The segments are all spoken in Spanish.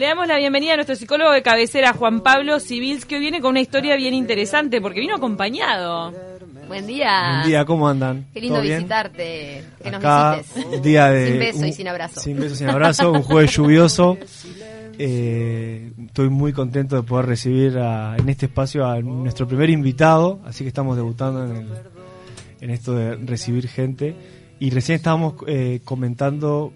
Le damos la bienvenida a nuestro psicólogo de cabecera, Juan Pablo Civils, que hoy viene con una historia bien interesante, porque vino acompañado. Buen día. Buen día, ¿cómo andan? Qué lindo visitarte, que Acá, nos visites. un día de... Sin beso y un- sin abrazo. Sin beso, sin abrazo, un jueves lluvioso. Eh, estoy muy contento de poder recibir a- en este espacio a nuestro primer invitado, así que estamos debutando en, el- en esto de recibir gente. Y recién estábamos eh, comentando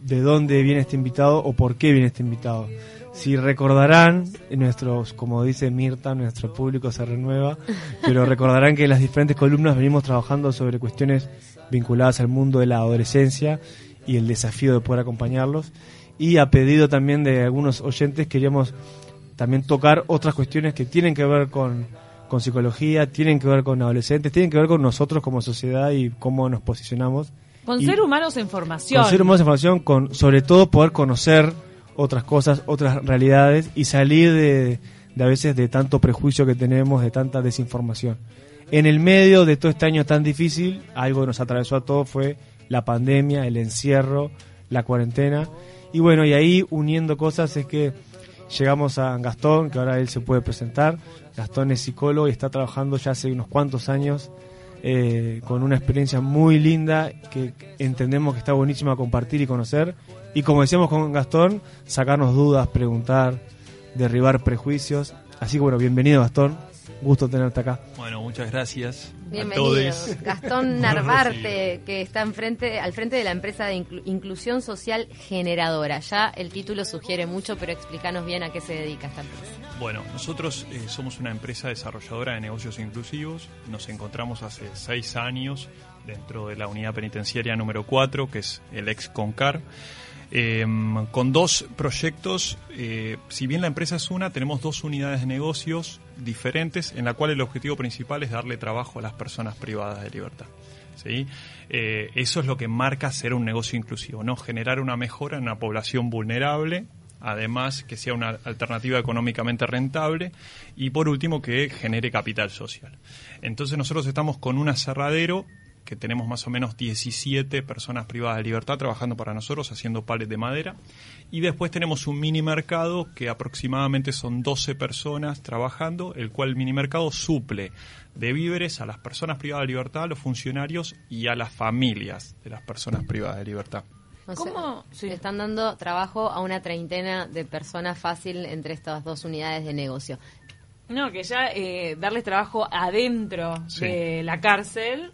de dónde viene este invitado o por qué viene este invitado. Si recordarán, nuestros, como dice Mirta, nuestro público se renueva, pero recordarán que en las diferentes columnas venimos trabajando sobre cuestiones vinculadas al mundo de la adolescencia y el desafío de poder acompañarlos. Y a pedido también de algunos oyentes queríamos también tocar otras cuestiones que tienen que ver con, con psicología, tienen que ver con adolescentes, tienen que ver con nosotros como sociedad y cómo nos posicionamos. Con Y- ser humanos en formación. Conocer más información, con, sobre todo poder conocer otras cosas, otras realidades y salir de, de a veces de tanto prejuicio que tenemos, de tanta desinformación. En el medio de todo este año tan difícil, algo que nos atravesó a todos fue la pandemia, el encierro, la cuarentena. Y bueno, y ahí uniendo cosas es que llegamos a Gastón, que ahora él se puede presentar. Gastón es psicólogo y está trabajando ya hace unos cuantos años eh, con una experiencia muy linda que entendemos que está buenísima compartir y conocer. Y como decíamos con Gastón, sacarnos dudas, preguntar, derribar prejuicios. Así que bueno, bienvenido Gastón, gusto tenerte acá. Bueno, muchas gracias a Bienvenido. todos. Gastón Narvarte, que está enfrente, al frente de la empresa de inclu- inclusión social generadora. Ya el título sugiere mucho, pero explícanos bien a qué se dedica esta empresa. Bueno, nosotros eh, somos una empresa desarrolladora de negocios inclusivos. Nos encontramos hace seis años dentro de la unidad penitenciaria número 4, que es el ex Concar. Eh, con dos proyectos, eh, si bien la empresa es una, tenemos dos unidades de negocios diferentes en la cual el objetivo principal es darle trabajo a las personas privadas de libertad. ¿sí? Eh, eso es lo que marca ser un negocio inclusivo, ¿no? generar una mejora en una población vulnerable, además que sea una alternativa económicamente rentable y por último que genere capital social. Entonces nosotros estamos con un aserradero que tenemos más o menos 17 personas privadas de libertad trabajando para nosotros haciendo palets de madera y después tenemos un mini mercado que aproximadamente son 12 personas trabajando, el cual el mini mercado suple de víveres a las personas privadas de libertad, a los funcionarios y a las familias de las personas privadas de libertad. O sea, ¿Cómo? Sí. le están dando trabajo a una treintena de personas fácil entre estas dos unidades de negocio. No, que ya eh, darles trabajo adentro Sí. de la cárcel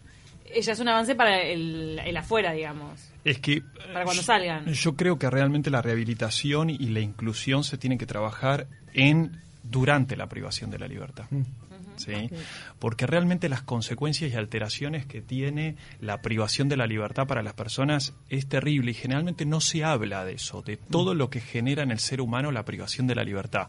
ya es un avance para el, el afuera, digamos. Es que Para cuando eh, salgan. Yo creo que realmente la rehabilitación y la inclusión se tienen que trabajar en durante la privación de la libertad. ¿sí? Porque realmente las consecuencias y alteraciones que tiene la privación de la libertad para las personas es terrible y generalmente no se habla de eso, de todo lo que genera en el ser humano la privación de la libertad.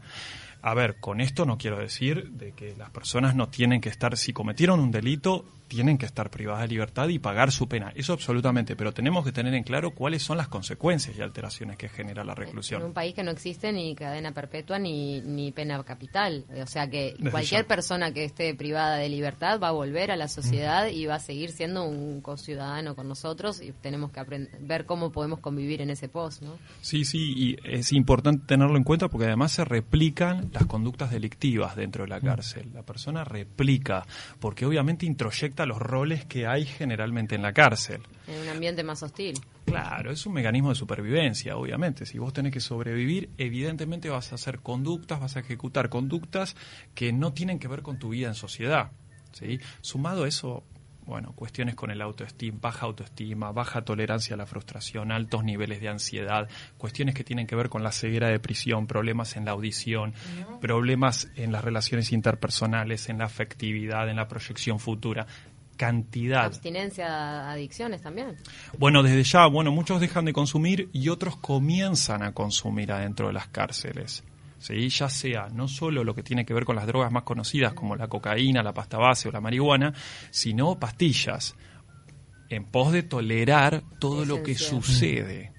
A ver, con esto no quiero decir de que las personas no tienen que estar, si cometieron un delito, tienen que estar privadas de libertad y pagar su pena. Eso absolutamente, pero tenemos que tener en claro cuáles son las consecuencias y alteraciones que genera la En un reclusión. país que no existe ni cadena perpetua ni, ni pena capital. O sea que Desde cualquier ya. persona que esté privada de libertad va a volver a la sociedad y va a seguir siendo un co-ciudadano con nosotros y tenemos que ver cómo podemos convivir en ese post, ¿no? Sí, sí, y es importante tenerlo en cuenta porque además se replican las conductas delictivas dentro de la cárcel. La persona replica, porque obviamente introyecta los roles que hay generalmente en la cárcel. En un ambiente más hostil. Claro, es un mecanismo de supervivencia, obviamente. Si vos tenés que sobrevivir, evidentemente vas a hacer conductas, vas a ejecutar conductas que no tienen que ver con tu vida en sociedad. ¿sí? Sumado a eso, bueno, cuestiones con el autoestima, baja autoestima, baja tolerancia a la frustración, altos niveles de ansiedad, cuestiones que tienen que ver con la ceguera de prisión, problemas en la audición, problemas en las relaciones interpersonales, en la afectividad, en la proyección futura. Cantidad Abstinencia, adicciones también. bueno, desde ya, bueno, muchos dejan de consumir y otros comienzan a consumir adentro de las cárceles. ¿Sí? Ya sea no solo lo que tiene que ver con las drogas más conocidas como la cocaína, la pasta base o la marihuana, sino pastillas, en pos de tolerar todo lo que sucede.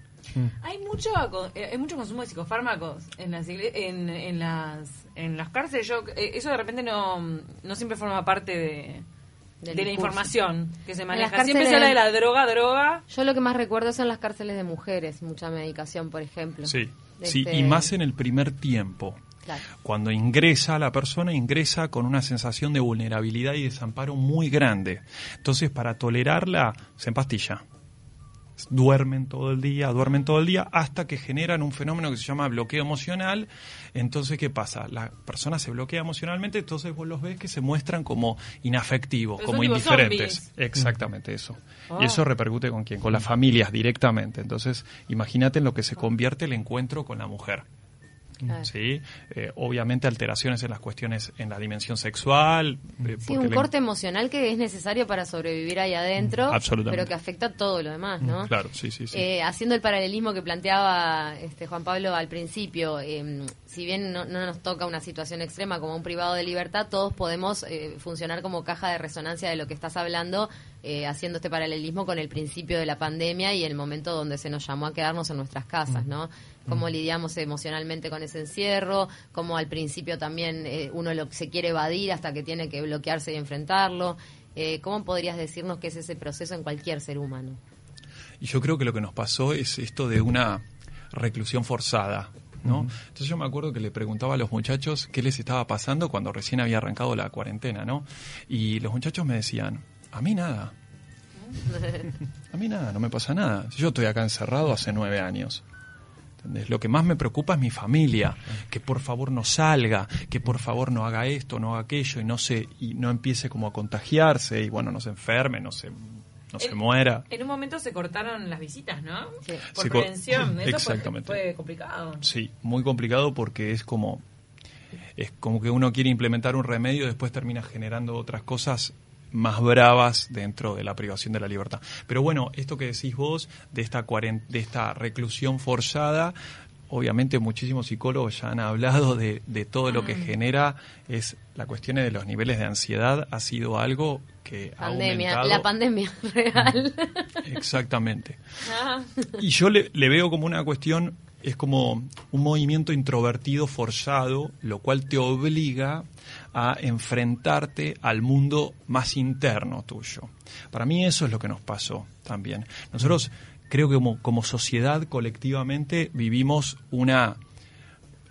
Hay mucho, eh, hay mucho consumo de psicofármacos en las, en, en las, en las cárceles. Yo, eh, eso de repente no, no siempre forma parte de, de la información que se maneja. Siempre se cárceles- habla de la droga, droga. Yo lo que más recuerdo son las cárceles de mujeres, mucha medicación, por ejemplo. Sí, Sí, y más en el primer tiempo. Claro. Cuando ingresa la persona, ingresa con una sensación de vulnerabilidad y desamparo muy grande. Entonces, para tolerarla, se empastilla. Duermen todo el día, duermen todo el día, hasta que generan un fenómeno que se llama bloqueo emocional. Entonces, ¿qué pasa? La persona se bloquea emocionalmente, entonces vos los ves que se muestran como inafectivos, Pero como indiferentes. Exactamente eso. Ah. Y eso repercute con quién? Con las familias directamente. Entonces, imagínate en lo que se convierte el encuentro con la mujer. Claro. ¿sí? Eh, obviamente alteraciones en las cuestiones en la dimensión sexual. eh, Sí, un le- corte emocional que es necesario para sobrevivir ahí adentro, Absolutamente. pero que afecta todo lo demás, ¿no? Claro, sí, sí, sí. Eh, haciendo el paralelismo que planteaba este Juan Pablo al principio, eh, si bien no, no nos toca una situación extrema como un privado de libertad, todos podemos eh, funcionar como caja de resonancia de lo que estás hablando, eh, haciendo este paralelismo con el principio de la pandemia y el momento donde se nos llamó a quedarnos en nuestras casas, ¿no? Cómo lidiamos emocionalmente con ese encierro, cómo al principio también eh, uno lo, se quiere evadir hasta que tiene que bloquearse y enfrentarlo. Eh, ¿Cómo podrías decirnos qué es ese proceso en cualquier ser humano? Y yo creo que lo que nos pasó es esto de una reclusión forzada. ¿no? Entonces yo me acuerdo que le preguntaba a los muchachos qué les estaba pasando cuando recién había arrancado la cuarentena, ¿no? Y los muchachos me decían, a mí nada. A mí nada, no me pasa nada. Yo estoy acá encerrado hace nueve años. ¿Entendés? Lo que más me preocupa es mi familia, que por favor no salga, que por favor no haga esto, no haga aquello y no se y no empiece como a contagiarse y bueno, no se enferme, no se no se El- muera. En un momento se cortaron las visitas, ¿no? Sí. Por Se prevención. Eso fue- Exactamente. Fue, complicado. Sí, muy complicado porque es como es como que uno quiere implementar un remedio y después termina generando otras cosas más bravas dentro de la privación de la libertad. Pero bueno, esto que decís vos de esta de esta reclusión forzada, obviamente muchísimos psicólogos ya han hablado de, de todo lo que genera es la cuestión de los niveles de ansiedad ha sido algo que ha aumentado la pandemia real. exactamente. Ah, Y yo le, le veo como una cuestión, es como un movimiento introvertido forzado, lo cual te obliga a enfrentarte al mundo más interno tuyo. Para mí eso es lo que nos pasó también. Nosotros creo que como, como sociedad colectivamente vivimos una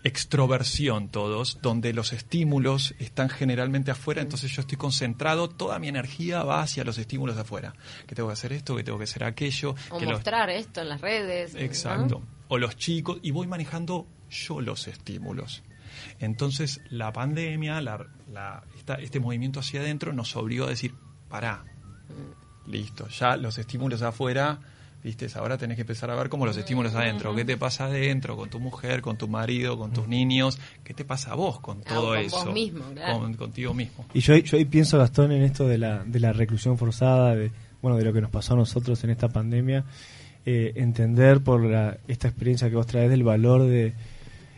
extroversión todos, donde los estímulos están generalmente afuera, entonces yo estoy concentrado, toda mi energía va hacia los estímulos de afuera. Que tengo que hacer esto, que tengo que hacer aquello. o que los- mostrar esto en las redes. ¿no? Exacto. O los chicos, y voy manejando yo los estímulos. Entonces, la pandemia, la, la- esta- este movimiento hacia adentro nos obligó a decir, pará, listo, ya los estímulos afuera, viste, ahora tenés que empezar a ver como los estímulos adentro. ¿Qué te pasa adentro con tu mujer, con tu marido, con tus niños? ¿Qué te pasa a vos con Ah, todo con eso? vos mismo, claro. Con- contigo mismo. Y yo, yo ahí pienso, Gastón, en esto de la, de la reclusión forzada, de, bueno, de lo que nos pasó a nosotros en esta pandemia, eh, entender por la, esta experiencia que vos traes del valor de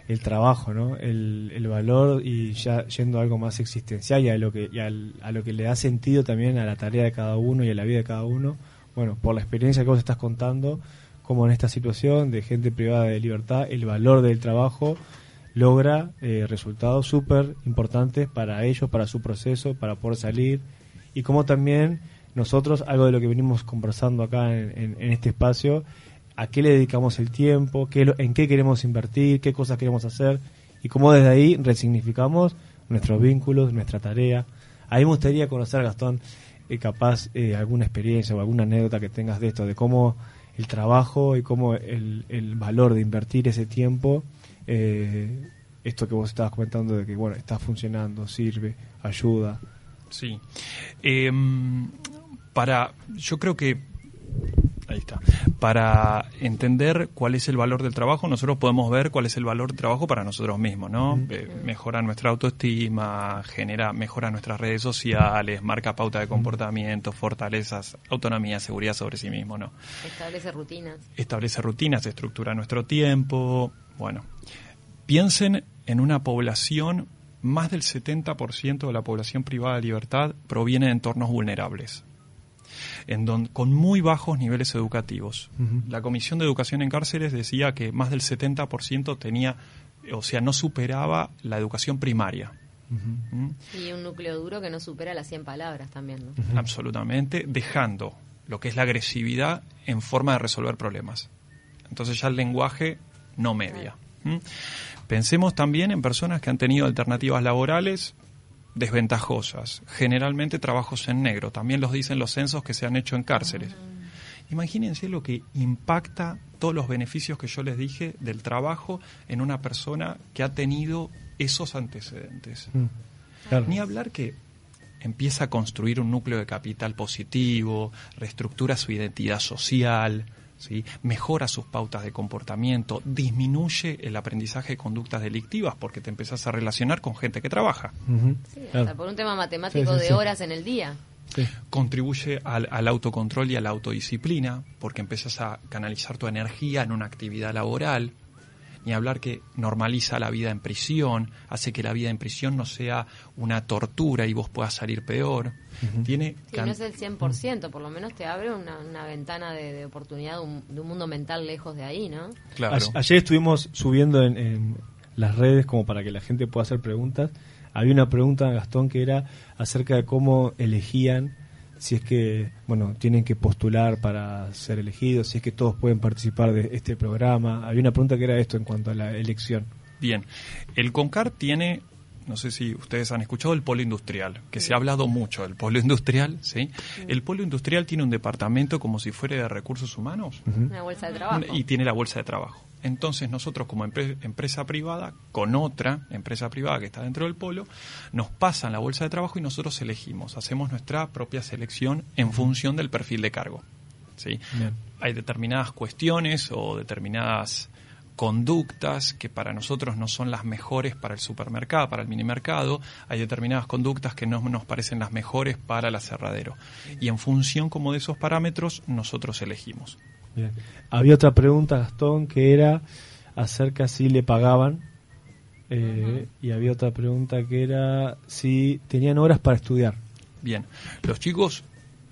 el trabajo, ¿no? El, valor y ya yendo a algo más existencial y a lo que y al- a lo que le da sentido también a la tarea de cada uno y a la vida de cada uno. Bueno, por la experiencia que vos estás contando, como en esta situación de gente privada de libertad, el valor del trabajo logra eh, resultados súper importantes para ellos, para su proceso, para poder salir y como también nosotros, algo de lo que venimos conversando acá en este espacio, a qué le dedicamos el tiempo, qué, en qué queremos invertir, qué cosas queremos hacer y cómo desde ahí resignificamos nuestros vínculos, nuestra tarea. Ahí me gustaría conocer, Gastón, eh, capaz eh, alguna experiencia o alguna anécdota que tengas de esto, de cómo el trabajo y cómo el, el valor de invertir ese tiempo, eh, esto que vos estabas comentando de que, bueno, está funcionando, sirve, ayuda. Sí. Em, para, yo creo que, ahí está, para entender cuál es el valor del trabajo, nosotros podemos ver cuál es el valor del trabajo para nosotros mismos, ¿no? Eh, mejora nuestra autoestima, genera, mejora nuestras redes sociales, marca pauta de comportamiento, fortalezas, autonomía, seguridad sobre sí mismo, ¿no? Establece rutinas. establece rutinas, estructura nuestro tiempo. Bueno, piensen en una población, más del 70% de la población privada de libertad proviene de entornos vulnerables, en don- con muy bajos niveles educativos. La Comisión de Educación en Cárceles decía que más del 70% tenía, o sea, no superaba la educación primaria. ¿Mm? Y un núcleo duro que no supera las 100 palabras también, ¿no? absolutamente, dejando lo que es la agresividad en forma de resolver problemas. Entonces ya el lenguaje no media. ¿Mm? Pensemos también en personas que han tenido alternativas laborales desventajosas, generalmente trabajos en negro, también los dicen los censos que se han hecho en cárceles. Imagínense lo que impacta todos los beneficios que yo les dije del trabajo en una persona que ha tenido esos antecedentes. Mm, claro. Ni hablar que empieza a construir un núcleo de capital positivo, reestructura su identidad social, ¿sí? mejora sus pautas de comportamiento, disminuye el aprendizaje de conductas delictivas porque te empezás a relacionar con gente que trabaja. Ujú, Sí, claro. hasta por un tema matemático Sí, sí, de sí. horas en el día. Sí. Contribuye al, al autocontrol y a la autodisciplina porque empiezas a canalizar tu energía en una actividad laboral. Ni hablar que normaliza la vida en prisión, hace que la vida en prisión no sea una tortura y vos puedas salir peor. Tiene Sí, no es el 100%, por lo menos te abre una, una ventana de, de oportunidad de un, de un mundo mental lejos de ahí, ¿no? Claro. A- Ayer estuvimos subiendo en, en las redes como para que la gente pueda hacer preguntas. Había una pregunta, Gastón, que era acerca de cómo elegían, si es que, bueno, tienen que postular para ser elegidos, si es que todos pueden participar de este programa. Había una pregunta que era esto en cuanto a la elección. Bien, el CONCAR tiene, no sé si ustedes han escuchado el polo industrial, que se ha hablado mucho del polo industrial, ¿sí? El polo industrial tiene un departamento como si fuera de recursos humanos Una bolsa de trabajo. y tiene la bolsa de trabajo. Entonces nosotros como empre- empresa privada, con otra empresa privada que está dentro del polo, nos pasan la bolsa de trabajo y nosotros elegimos, hacemos nuestra propia selección en función del perfil de cargo. ¿sí? Bien. Hay determinadas cuestiones o determinadas conductas que para nosotros no son las mejores para el supermercado, para el minimercado, hay determinadas conductas que no nos parecen las mejores para el aserradero. Y en función como de esos parámetros nosotros elegimos. Bien. Había otra pregunta, Gastón, que era acerca si le pagaban. eh, Y había otra pregunta que era si tenían horas para estudiar. Bien, los chicos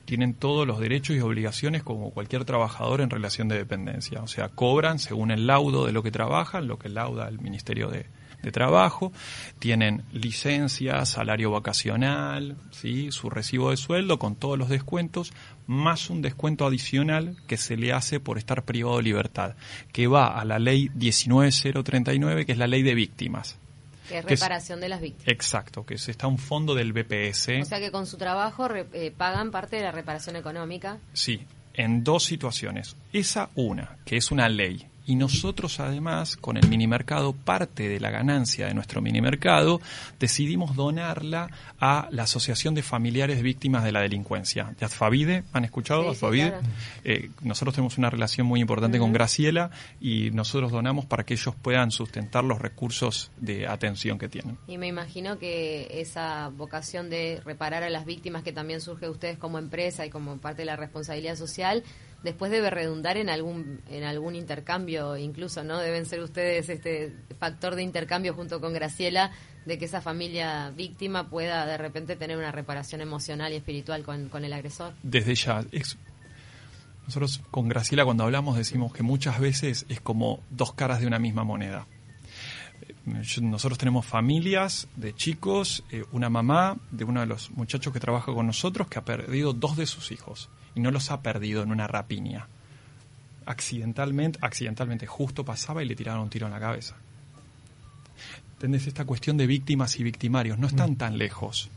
tienen todos los derechos y obligaciones como cualquier trabajador en relación de dependencia. O sea, cobran según el laudo de lo que trabajan, lo que lauda el Ministerio de, Trabajo. Tienen licencia, salario vacacional, ¿sí? su recibo de sueldo con todos los descuentos, más un descuento adicional que se le hace por estar privado de libertad, que va a la ley 19039, que es la ley de víctimas. Que es que es- reparación de las víctimas. Exacto, que es- está un fondo del BPS. O sea que con su trabajo re- eh, pagan parte de la reparación económica. Sí, en dos situaciones. Esa una, que es una ley. Y nosotros además, con el minimercado, parte de la ganancia de nuestro minimercado, decidimos donarla a la Asociación de Familiares de Víctimas de la Delincuencia. ¿De Azfavide? ¿Han escuchado Sí, sí, Azfavide? claro. Eh, nosotros tenemos una relación muy importante con Graciela y nosotros donamos para que ellos puedan sustentar los recursos de atención que tienen. Y me imagino que esa vocación de reparar a las víctimas que también surge de ustedes como empresa y como parte de la responsabilidad social, después debe redundar en algún en algún intercambio incluso, ¿no? Deben ser ustedes este factor de intercambio junto con Graciela de que esa familia víctima pueda de repente tener una reparación emocional y espiritual con, con el agresor. desde ya. Nosotros con Graciela cuando hablamos decimos que muchas veces es como dos caras de una misma moneda. Eh, Nosotros tenemos familias de chicos, eh, una mamá de uno de los muchachos que trabaja con nosotros que ha perdido dos de sus hijos y no los ha perdido en una rapiña. Accidentalmente, accidentalmente justo pasaba y le tiraron un tiro en la cabeza. ¿Entendés? Esta cuestión de víctimas y victimarios no están tan lejos.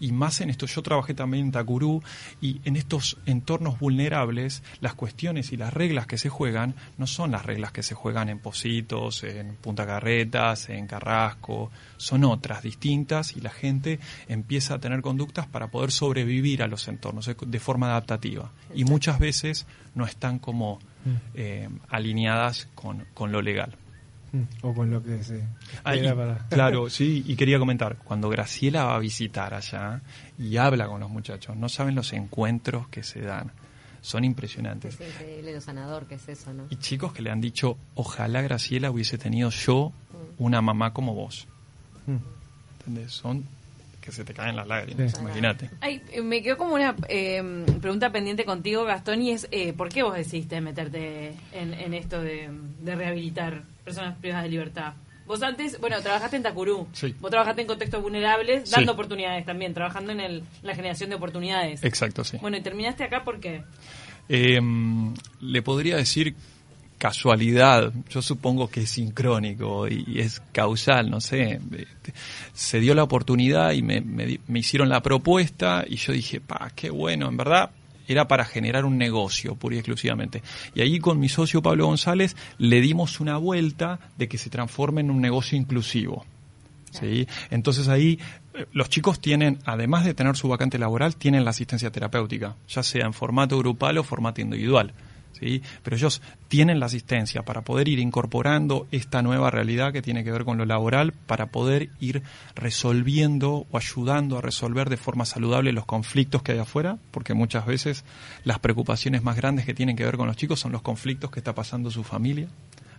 Y más en esto, yo trabajé también en Takuru y en estos entornos vulnerables, las cuestiones y las reglas que se juegan no son las reglas que se juegan en Positos, en Punta Carretas, en Carrasco, son otras distintas y la gente empieza a tener conductas para poder sobrevivir a los entornos de- de forma adaptativa. Y muchas veces no están como eh, alineadas con, con lo legal. Mm, O con lo que se Ah, y- para- Claro, sí, y quería comentar, cuando Graciela va a visitar allá y habla con los muchachos, no saben los encuentros que se dan, son impresionantes. Es increíble lo sanador que es eso, ¿no? Y chicos que le han dicho, ojalá Graciela hubiese tenido yo una mamá como vos. Mm. ¿Entendés? Son que se te caen las lágrimas, Sí. imagínate. Me quedó como una eh, pregunta pendiente contigo, Gastón, y es eh, ¿por qué vos decidiste meterte en, en esto de, de rehabilitar personas privadas de libertad? Vos antes, bueno, trabajaste en Tacurú, Sí. vos trabajaste en contextos vulnerables, Sí. dando oportunidades también, trabajando en el- la generación de oportunidades. Exacto, sí. Bueno, y terminaste acá porque... Eh, le podría decir casualidad, yo supongo que es sincrónico y es causal, no sé, este, se dio la oportunidad y me, me, me hicieron la propuesta y yo dije, pa, qué bueno, en verdad era para generar un negocio, pura y exclusivamente. Y ahí con mi socio Pablo González le dimos una vuelta de que se transforme en un negocio inclusivo. ¿sí? Entonces ahí eh, los chicos tienen, además de tener su vacante laboral, tienen la asistencia terapéutica, ya sea en formato grupal o formato individual. ¿Sí? Pero ellos tienen la asistencia para poder ir incorporando esta nueva realidad que tiene que ver con lo laboral, para poder ir resolviendo o ayudando a resolver de forma saludable los conflictos que hay afuera, porque muchas veces las preocupaciones más grandes que tienen que ver con los chicos son los conflictos que está pasando su familia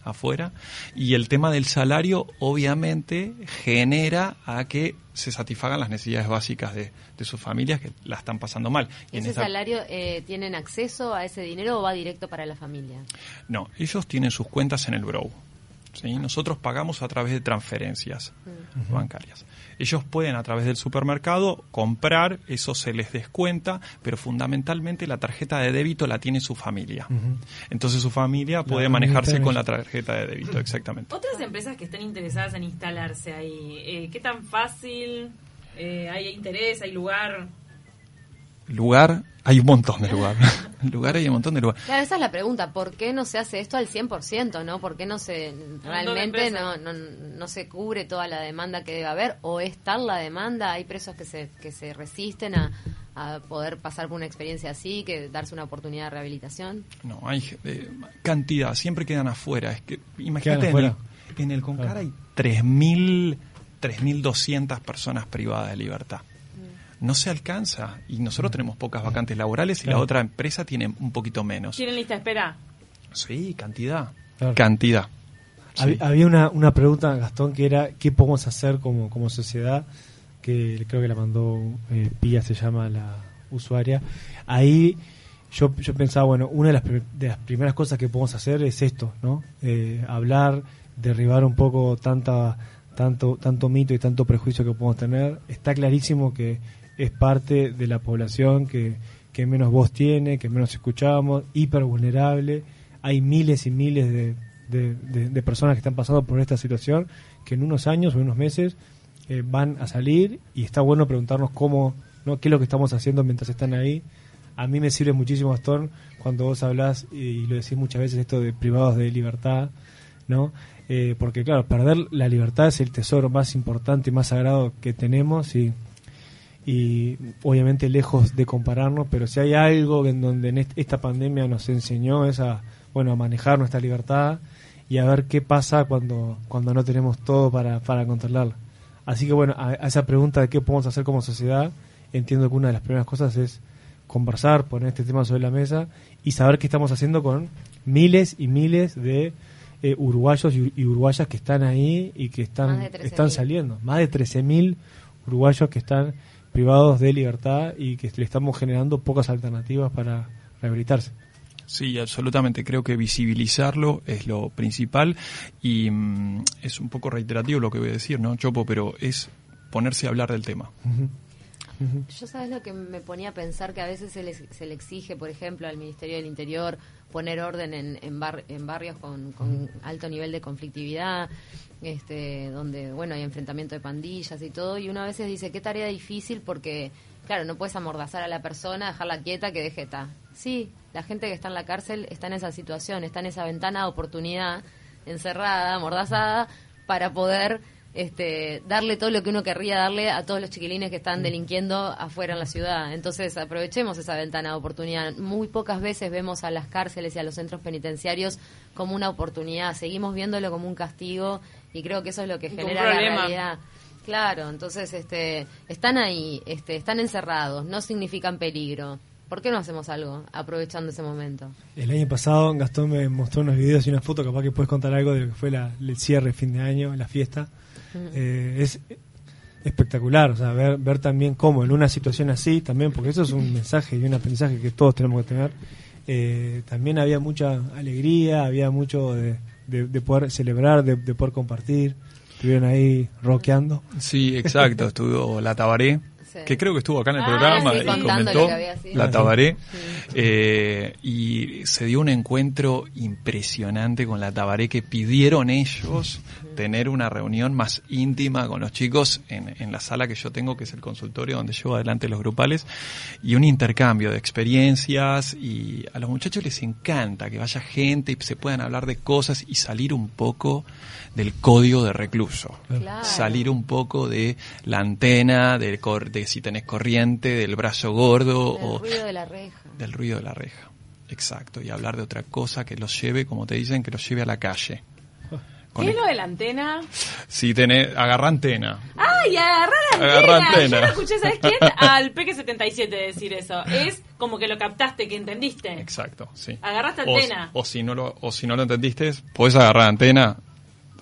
afuera y el tema del salario obviamente genera a que se satisfagan las necesidades básicas de, sus familias que la están pasando mal. ¿Y ¿Ese salario eh, tienen acceso a ese dinero o va directo para la familia? No, ellos tienen sus cuentas en el Brow. ¿sí? Nosotros pagamos a través de transferencias mm. bancarias. Ellos pueden a través del supermercado comprar, eso se les descuenta, pero fundamentalmente la tarjeta de débito la tiene su familia. Entonces su familia puede manejarse con la tarjeta de débito, exactamente. Otras empresas que están interesadas en instalarse ahí, eh, ¿qué tan fácil? Eh, ¿Hay interés? ¿Hay lugar? Lugar, hay un montón de lugar. lugar hay un montón de lugar. Claro, esa es la pregunta, ¿por qué no se hace esto al 100%, no? ¿Por qué no se realmente no, no, no, se cubre toda la demanda que debe haber o es tal la demanda? Hay presos que se que se resisten a, a poder pasar por una experiencia así, que darse una oportunidad de rehabilitación. No, hay eh, cantidad, siempre quedan afuera. Es que imagínate en el, en el Concar hay 3000 3.200 personas privadas de libertad no se alcanza. Y nosotros tenemos pocas vacantes laborales y la otra empresa tiene un poquito menos. ¿Tienen lista de espera? Sí, cantidad. Cantidad. Había una, una pregunta, Gastón, que era ¿qué podemos hacer como, como sociedad? Que creo que la mandó eh, Pía, se llama la usuaria. Ahí yo, yo pensaba, bueno, una de las, de las primeras cosas que podemos hacer es esto, ¿no? Eh, hablar, derribar un poco tanta tanto tanto mito y tanto prejuicio que podemos tener. Está clarísimo que es parte de la población que, que menos voz tiene, que menos escuchamos, hiper vulnerable. Hay miles y miles de, de, personas que están pasando por esta situación que en unos años o unos meses eh, van a salir y está bueno preguntarnos cómo, ¿no? qué es lo que estamos haciendo mientras están ahí. A mí me sirve muchísimo, Astor, cuando vos hablas y, lo decís muchas veces esto de privados de libertad, ¿no? Eh, porque claro, perder la libertad es el tesoro más importante y más sagrado que tenemos y y obviamente lejos de compararnos, pero si hay algo en donde en esta pandemia nos enseñó es a, bueno, a manejar nuestra libertad y a ver qué pasa cuando, cuando no tenemos todo para, para controlarla. Así que bueno, a, esa pregunta de qué podemos hacer como sociedad, entiendo que una de las primeras cosas es conversar, poner este tema sobre la mesa y saber qué estamos haciendo con miles y miles de eh, uruguayos y, uruguayas que están ahí y que están, están saliendo. Más de 13.000 uruguayos que están privados de libertad y que le estamos generando pocas alternativas para rehabilitarse. Sí, absolutamente. Creo que visibilizarlo es lo principal y mm, es un poco reiterativo lo que voy a decir, ¿no, Chopo? Pero es ponerse a hablar del tema. Yo sabes lo que me ponía a pensar que a veces se le, se le exige, por ejemplo, al Ministerio del Interior poner orden en, en, barrios con, alto nivel de conflictividad, este, donde bueno hay enfrentamiento de pandillas y todo, y uno a veces dice qué tarea difícil porque claro no puedes amordazar a la persona, dejarla quieta que deje estar. Sí, la gente que está en la cárcel está en esa situación, está en esa ventana de oportunidad encerrada, amordazada para poder este, darle todo lo que uno querría darle a todos los chiquilines que están delinquiendo afuera en la ciudad. Entonces aprovechemos esa ventana de oportunidad. Muy pocas veces vemos a las cárceles y a los centros penitenciarios como una oportunidad. Seguimos viéndolo como un castigo y creo que eso es lo que genera la realidad. Claro, entonces este, están ahí, este, están encerrados, no significan peligro. ¿Por qué no hacemos algo aprovechando ese momento? El año pasado Gastón me mostró unos videos y una foto, capaz que puedes contar algo de lo que fue la, el cierre fin de año, la fiesta. Eh, es espectacular, o sea, ver, ver también cómo en una situación así, también, porque eso es un mensaje y un aprendizaje que todos tenemos que tener, eh, también había mucha alegría, había mucho de, de, poder celebrar, de, poder compartir, estuvieron ahí rockeando. Sí, exacto, estuvo la Tabaré. Sí. que creo que estuvo acá en el Ah, programa sí, y comentó había la Tabaré. Eh, y se dio un encuentro impresionante con la Tabaré que pidieron ellos tener una reunión más íntima con los chicos en, en la sala que yo tengo, que es el consultorio donde llevo adelante los grupales, y un intercambio de experiencias. Y a los muchachos les encanta que vaya gente y se puedan hablar de cosas y salir un poco del código de recluso. Claro. Salir un poco de la antena, del cor- de si tenés corriente, del brazo gordo El o ruido de la reja. del ruido de la reja. Exacto, y hablar de otra cosa que los lleve, como te dicen, que los lleve a la calle. ¿Qué es lo de la antena? Si tenés, agarra antena. ¡Ay, agarrar antena! Agarra antena. Yo lo escuché, ¿sabes quién? Al Peque77 decir eso. Es como que lo captaste, que entendiste. Exacto, sí. Agarraste O- antena. O, si no lo, o si no lo entendiste, podés agarrar antena.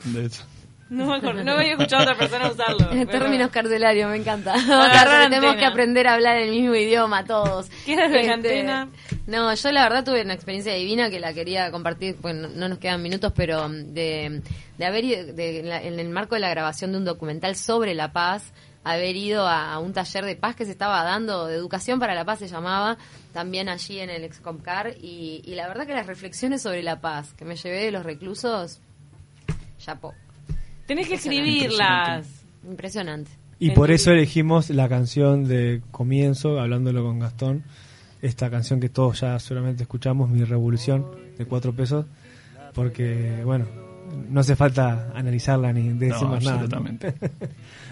De hecho, No me acuerdo, no había escuchado a otra persona usarlo. En pero- términos carcelarios, me encanta. Otra, tenemos que aprender a hablar el mismo idioma todos. ¿Qué era Este, antena? No, yo la verdad tuve una experiencia divina que la quería compartir, pues no, no nos quedan minutos, pero mm, de, de haber ido, de- en la- en el marco de la grabación de un documental sobre la paz, haber ido a, a un taller de paz que se estaba dando, de educación para la paz se llamaba, también allí en el Excomcar, y, y la verdad que las reflexiones sobre la paz que me llevé de los reclusos, chapó. Tenés que escribirlas. Impresionante. Y por eso elegimos la canción de comienzo, hablándolo con Gastón, esta canción que todos ya seguramente escuchamos, Mi Revolución, de cuatro pesos, porque, bueno, no hace falta analizarla ni decir no, más nada. ¿no? absolutamente.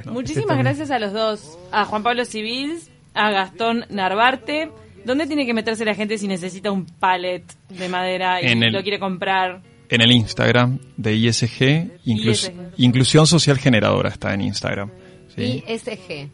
No. Muchísimas gracias a los dos. A Juan Pablo Civils, a Gastón Narvarte. ¿Dónde tiene que meterse la gente si necesita un pallet de madera y En el- lo quiere comprar? En el Instagram de ISG, inclus- ISG. Inclusión Social Generadora está en Instagram. ¿sí? ISG.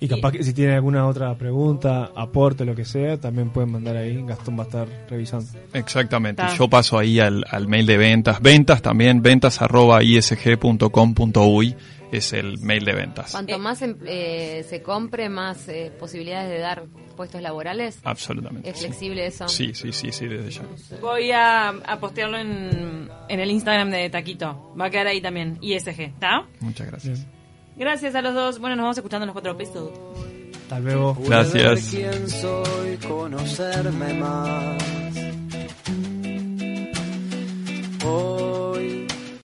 Y capaz que si tienen alguna otra pregunta, aporte, lo que sea, también pueden mandar ahí. Gastón va a estar revisando. Exactamente. Ta. Yo paso ahí al, al mail de ventas. Ventas también, ventas arroba isg.com.uy es el mail de ventas. Cuanto más em- eh, se compre, más eh, posibilidades de dar puestos laborales. Absolutamente. ¿Es sí. flexible eso? Sí, sí, sí, sí, desde ya. Voy a, a postearlo en, en el Instagram de Taquito. Va a quedar ahí también. ISG, ¿está? Muchas gracias. Gracias a los dos. Bueno, nos vamos escuchando en los cuatro pesos. Hasta luego. Gracias. Quién soy, conocerme más.